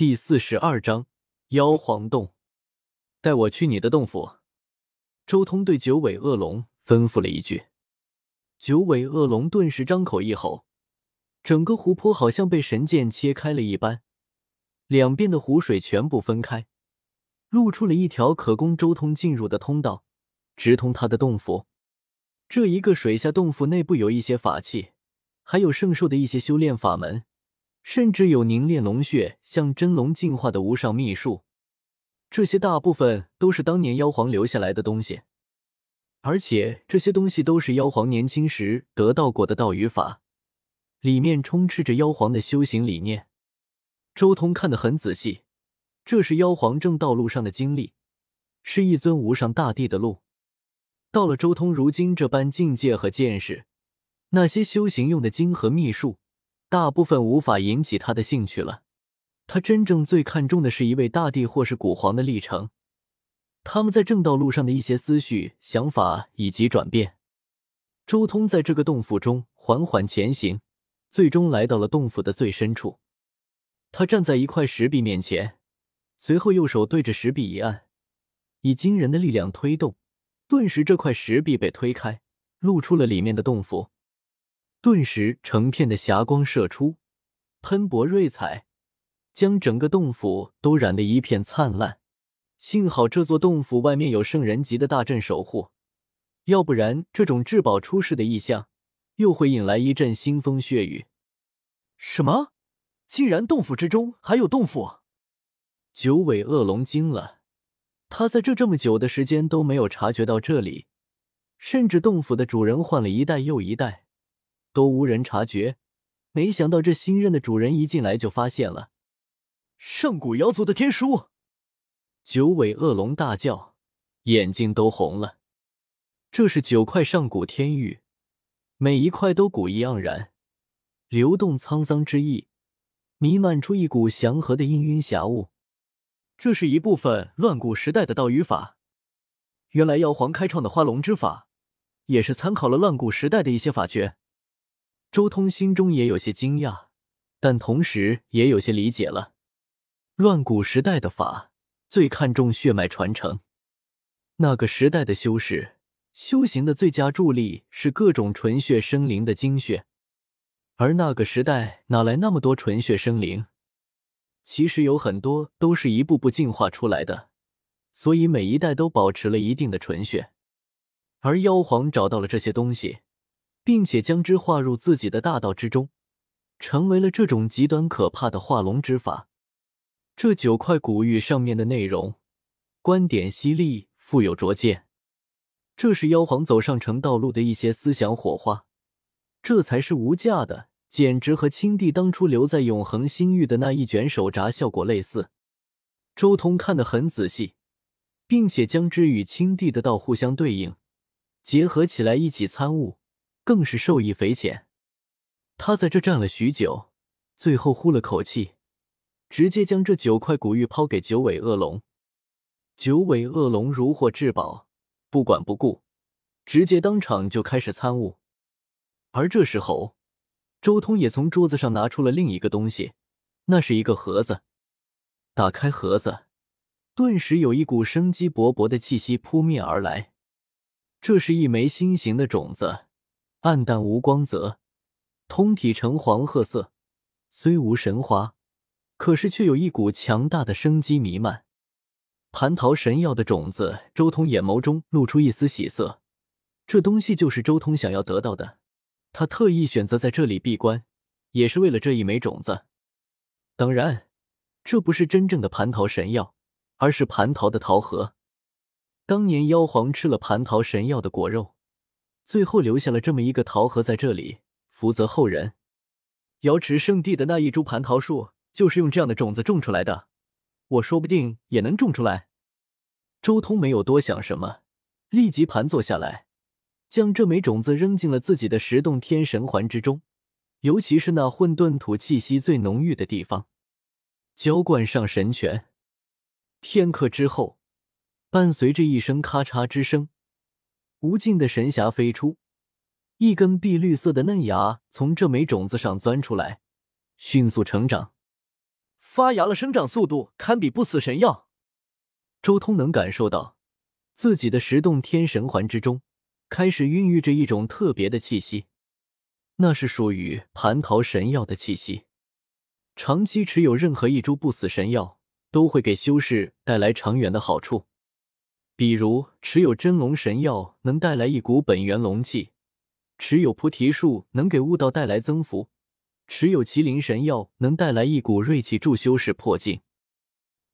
第四十二章妖皇洞，带我去你的洞府。周通对九尾恶龙吩咐了一句，九尾恶龙顿时张口一吼，整个湖泊好像被神剑切开了一般，两边的湖水全部分开，露出了一条可供周通进入的通道，直通他的洞府。这一个水下洞府内部有一些法器，还有圣兽的一些修炼法门。甚至有凝练龙血、向真龙进化的无上秘术，这些大部分都是当年妖皇留下来的东西，而且这些东西都是妖皇年轻时得到过的道与法，里面充斥着妖皇的修行理念。周通看得很仔细，这是妖皇正道路上的经历，是一尊无上大帝的路。到了周通如今这般境界和见识，那些修行用的经和秘术。大部分无法引起他的兴趣了。他真正最看重的是一位大帝或是古皇的历程，他们在正道路上的一些思绪、想法以及转变。周通在这个洞府中缓缓前行，最终来到了洞府的最深处。他站在一块石壁面前，随后右手对着石壁一按，以惊人的力量推动，顿时这块石壁被推开，露出了里面的洞府。顿时，成片的霞光射出，喷薄瑞彩，将整个洞府都染得一片灿烂。幸好这座洞府外面有圣人级的大阵守护，要不然这种至宝出世的异象，又会引来一阵腥风血雨。什么？竟然洞府之中还有洞府？九尾恶龙惊了，他在这这么久的时间都没有察觉到这里，甚至洞府的主人换了一代又一代。都无人察觉，没想到这新任的主人一进来就发现了上古妖族的天书。九尾恶龙大叫，眼睛都红了。这是九块上古天玉，每一块都古意盎然，流动沧桑之意，弥漫出一股祥和的氤氲霞雾。这是一部分乱古时代的道语法。原来妖皇开创的花龙之法，也是参考了乱古时代的一些法诀。周通心中也有些惊讶，但同时也有些理解了。乱古时代的法最看重血脉传承，那个时代的修士修行的最佳助力是各种纯血生灵的精血，而那个时代哪来那么多纯血生灵？其实有很多都是一步步进化出来的，所以每一代都保持了一定的纯血。而妖皇找到了这些东西。并且将之化入自己的大道之中，成为了这种极端可怕的化龙之法。这九块古玉上面的内容，观点犀利，富有拙见。这是妖皇走上成道路的一些思想火花，这才是无价的，简直和青帝当初留在永恒星域的那一卷手札效果类似。周通看得很仔细，并且将之与青帝的道互相对应，结合起来一起参悟。更是受益匪浅。他在这站了许久，最后呼了口气，直接将这九块古玉抛给九尾恶龙。九尾恶龙如获至宝，不管不顾，直接当场就开始参悟。而这时候，周通也从桌子上拿出了另一个东西，那是一个盒子。打开盒子，顿时有一股生机勃勃的气息扑面而来。这是一枚心形的种子。暗淡无光泽，通体呈黄褐色，虽无神花，可是却有一股强大的生机弥漫。蟠桃神药的种子，周通眼眸中露出一丝喜色。这东西就是周通想要得到的，他特意选择在这里闭关，也是为了这一枚种子。当然，这不是真正的蟠桃神药，而是蟠桃的桃核。当年妖皇吃了蟠桃神药的果肉。最后留下了这么一个桃核在这里，福泽后人。瑶池圣地的那一株蟠桃树就是用这样的种子种出来的，我说不定也能种出来。周通没有多想什么，立即盘坐下来，将这枚种子扔进了自己的十洞天神环之中，尤其是那混沌土气息最浓郁的地方，浇灌上神泉。片刻之后，伴随着一声咔嚓之声。无尽的神霞飞出，一根碧绿色的嫩芽从这枚种子上钻出来，迅速成长。发芽了，生长速度堪比不死神药。周通能感受到自己的十洞天神环之中开始孕育着一种特别的气息，那是属于蟠桃神药的气息。长期持有任何一株不死神药，都会给修士带来长远的好处。比如，持有真龙神药能带来一股本源龙气；持有菩提树能给悟道带来增幅；持有麒麟神药能带来一股锐气，助修士破境。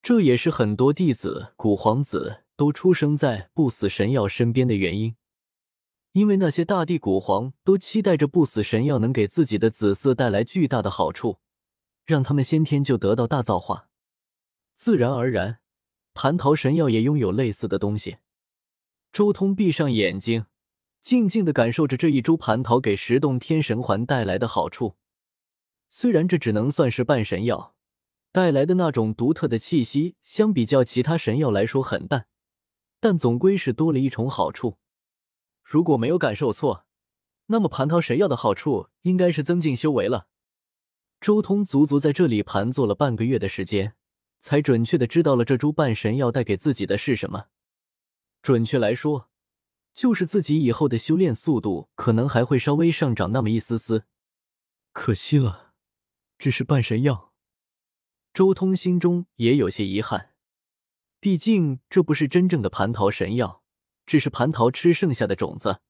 这也是很多弟子古皇子都出生在不死神药身边的原因，因为那些大地古皇都期待着不死神药能给自己的子嗣带来巨大的好处，让他们先天就得到大造化。自然而然，蟠桃神药也拥有类似的东西。周通闭上眼睛，静静的感受着这一株蟠桃给十洞天神环带来的好处。虽然这只能算是半神药。带来的那种独特的气息，相比较其他神药来说很淡，但总归是多了一重好处。如果没有感受错，那么蟠桃神药的好处应该是增进修为了。周通足足在这里盘坐了半个月的时间，才准确的知道了这株半神药带给自己的是什么。准确来说，就是自己以后的修炼速度可能还会稍微上涨那么一丝丝。可惜了，只是半神药。周通心中也有些遗憾，毕竟这不是真正的蟠桃神药，只是蟠桃吃剩下的种子，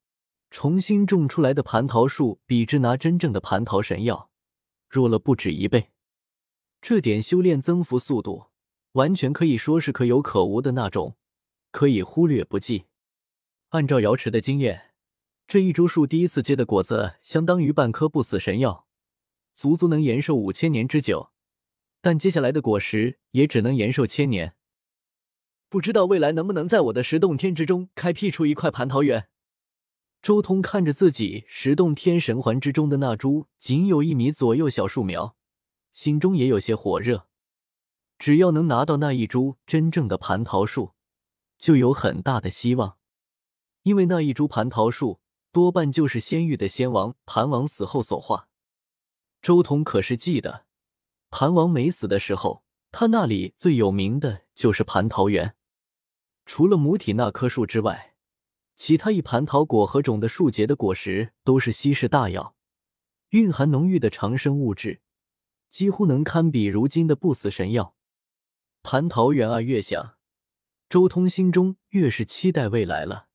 重新种出来的蟠桃树，比之拿真正的蟠桃神药弱了不止一倍。这点修炼增幅速度，完全可以说是可有可无的那种，可以忽略不计。按照瑶池的经验，这一株树第一次结的果子，相当于半颗不死神药，足足能延寿五千年之久。但接下来的果实也只能延寿千年，不知道未来能不能在我的十洞天之中开辟出一块蟠桃园。周通看着自己十洞天神环之中的那株仅有一米左右小树苗，心中也有些火热。只要能拿到那一株真正的蟠桃树，就有很大的希望，因为那一株蟠桃树多半就是仙域的仙王盘王死后所化。周彤可是记得。盘王没死的时候，他那里最有名的就是蟠桃园。除了母体那棵树之外，其他一蟠桃果和种的树结的果实都是稀世大药，蕴含浓郁的长生物质，几乎能堪比如今的不死神药。蟠桃园啊，越想，周通心中越是期待未来了。